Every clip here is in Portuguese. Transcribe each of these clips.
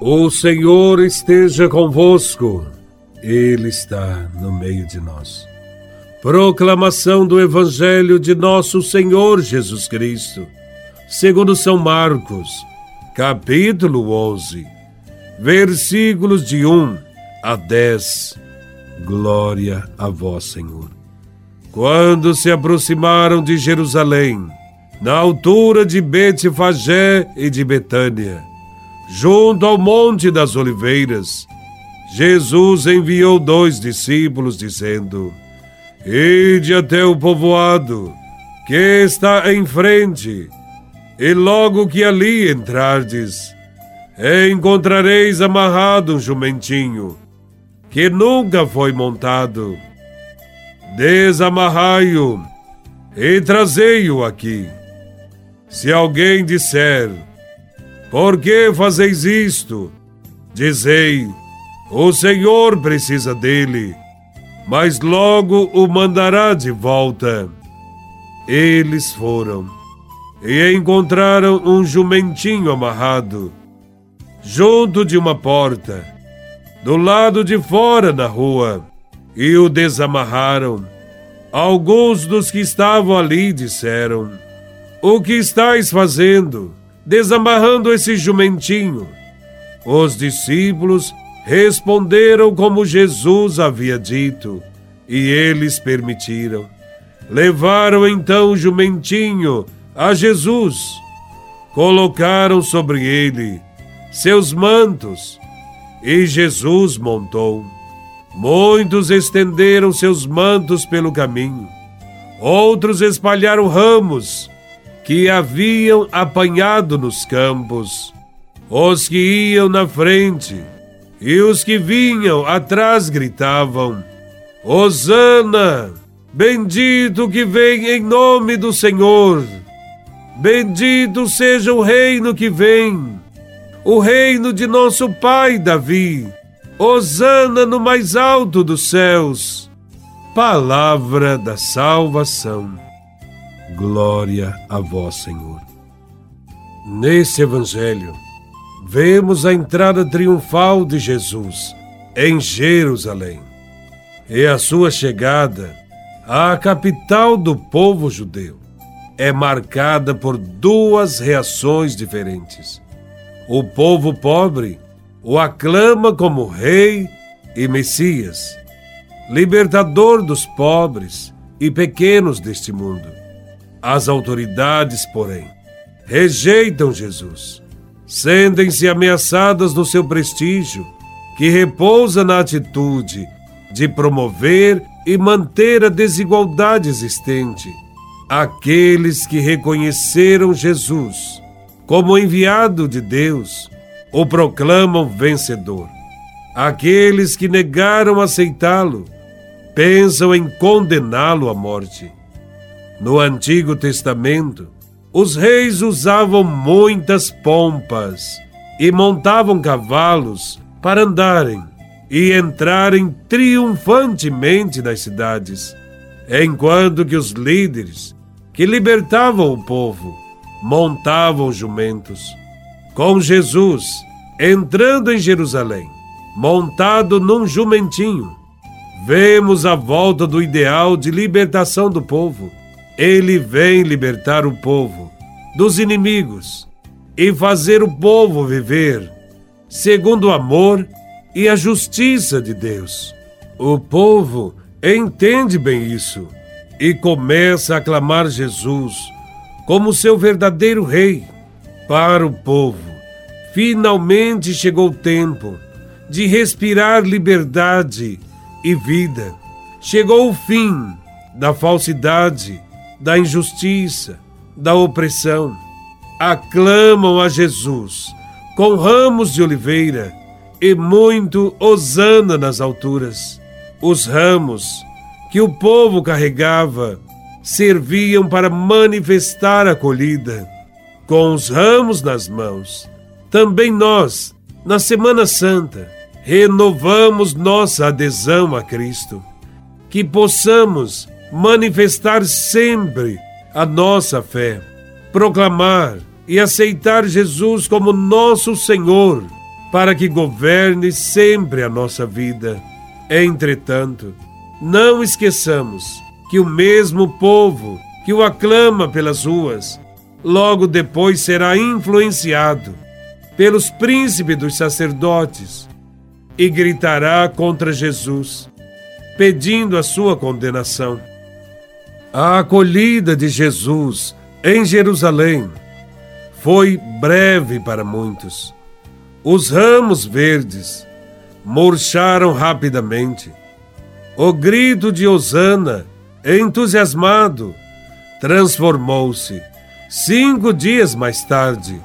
O Senhor esteja convosco, Ele está no meio de nós. Proclamação do Evangelho de Nosso Senhor Jesus Cristo, segundo São Marcos, capítulo 11, versículos de 1 a 10. Glória a Vós, Senhor. Quando se aproximaram de Jerusalém, na altura de Betfagé e de Betânia, junto ao Monte das Oliveiras, Jesus enviou dois discípulos, dizendo: Ide até o povoado que está em frente, e logo que ali entrardes, encontrareis amarrado um jumentinho que nunca foi montado. Desamarrai-o e trazei-o aqui. Se alguém disser, por que fazeis isto? Dizei: O Senhor precisa dele, mas logo o mandará de volta. Eles foram e encontraram um jumentinho amarrado, junto de uma porta, do lado de fora na rua, e o desamarraram. Alguns dos que estavam ali disseram: O que estáis fazendo? Desamarrando esse jumentinho. Os discípulos responderam como Jesus havia dito, e eles permitiram. Levaram então o jumentinho a Jesus, colocaram sobre ele seus mantos, e Jesus montou. Muitos estenderam seus mantos pelo caminho, outros espalharam ramos que haviam apanhado nos campos, os que iam na frente e os que vinham atrás gritavam: Hosana! Bendito que vem em nome do Senhor! Bendito seja o reino que vem, o reino de nosso pai Davi! Hosana no mais alto dos céus! Palavra da salvação. Glória a vós, Senhor. Nesse Evangelho, vemos a entrada triunfal de Jesus em Jerusalém e a sua chegada à capital do povo judeu é marcada por duas reações diferentes. O povo pobre o aclama como rei e Messias, libertador dos pobres e pequenos deste mundo. As autoridades, porém, rejeitam Jesus. Sentem-se ameaçadas no seu prestígio, que repousa na atitude de promover e manter a desigualdade existente. Aqueles que reconheceram Jesus como enviado de Deus o proclamam vencedor. Aqueles que negaram aceitá-lo pensam em condená-lo à morte. No Antigo Testamento, os reis usavam muitas pompas e montavam cavalos para andarem e entrarem triunfantemente nas cidades, enquanto que os líderes que libertavam o povo montavam jumentos. Com Jesus entrando em Jerusalém, montado num jumentinho, vemos a volta do ideal de libertação do povo ele vem libertar o povo dos inimigos e fazer o povo viver segundo o amor e a justiça de Deus. O povo entende bem isso e começa a aclamar Jesus como seu verdadeiro rei. Para o povo, finalmente chegou o tempo de respirar liberdade e vida. Chegou o fim da falsidade da injustiça, da opressão. Aclamam a Jesus com ramos de oliveira e muito hosana nas alturas. Os ramos que o povo carregava serviam para manifestar a acolhida. Com os ramos nas mãos, também nós, na Semana Santa, renovamos nossa adesão a Cristo. Que possamos manifestar sempre a nossa fé, proclamar e aceitar Jesus como nosso Senhor para que governe sempre a nossa vida. Entretanto, não esqueçamos que o mesmo povo que o aclama pelas ruas, logo depois será influenciado pelos príncipes dos sacerdotes e gritará contra Jesus, pedindo a sua condenação. A acolhida de Jesus em Jerusalém foi breve para muitos. Os ramos verdes murcharam rapidamente. O grito de Osana, entusiasmado, transformou-se, cinco dias mais tarde,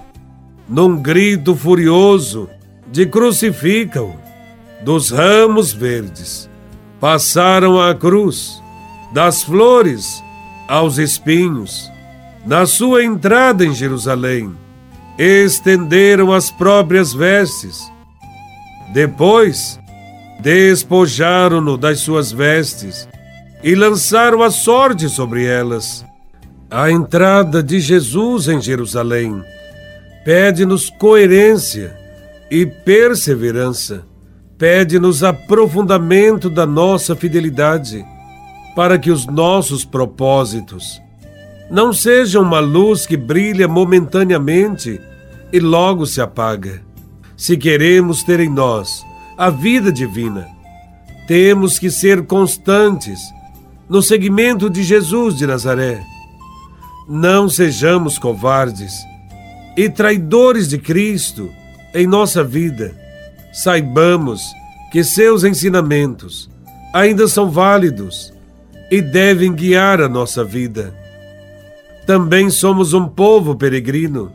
num grito furioso de crucificam dos ramos verdes. Passaram a cruz, das flores aos espinhos, na sua entrada em Jerusalém, estenderam as próprias vestes. Depois, despojaram-no das suas vestes e lançaram a sorte sobre elas. A entrada de Jesus em Jerusalém pede-nos coerência e perseverança, pede-nos aprofundamento da nossa fidelidade, para que os nossos propósitos não sejam uma luz que brilha momentaneamente e logo se apaga. Se queremos ter em nós a vida divina, temos que ser constantes no seguimento de Jesus de Nazaré não sejamos covardes e traidores de Cristo em nossa vida. Saibamos que seus ensinamentos ainda são válidos e devem guiar a nossa vida. Também somos um povo peregrino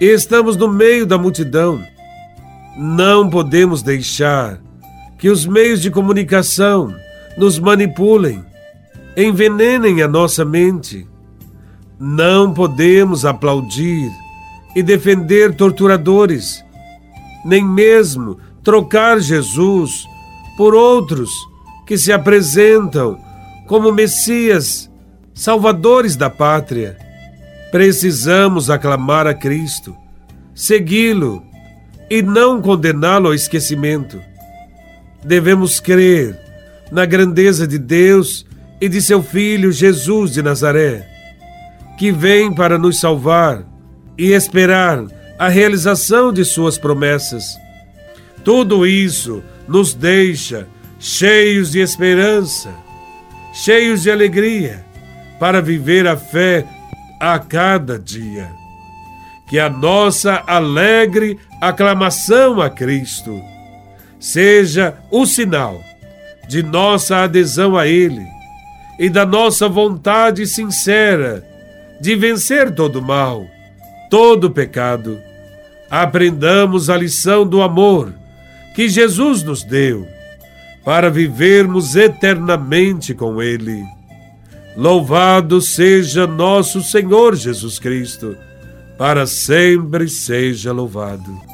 e estamos no meio da multidão. Não podemos deixar que os meios de comunicação nos manipulem, envenenem a nossa mente não podemos aplaudir e defender torturadores, nem mesmo trocar Jesus por outros que se apresentam como Messias, salvadores da pátria. Precisamos aclamar a Cristo, segui-lo e não condená-lo ao esquecimento. Devemos crer na grandeza de Deus e de seu Filho Jesus de Nazaré que vem para nos salvar e esperar a realização de Suas promessas. Tudo isso nos deixa cheios de esperança, cheios de alegria, para viver a fé a cada dia. Que a nossa alegre aclamação a Cristo seja o sinal de nossa adesão a Ele e da nossa vontade sincera de vencer todo mal, todo pecado. Aprendamos a lição do amor que Jesus nos deu para vivermos eternamente com Ele. Louvado seja nosso Senhor Jesus Cristo, para sempre seja louvado.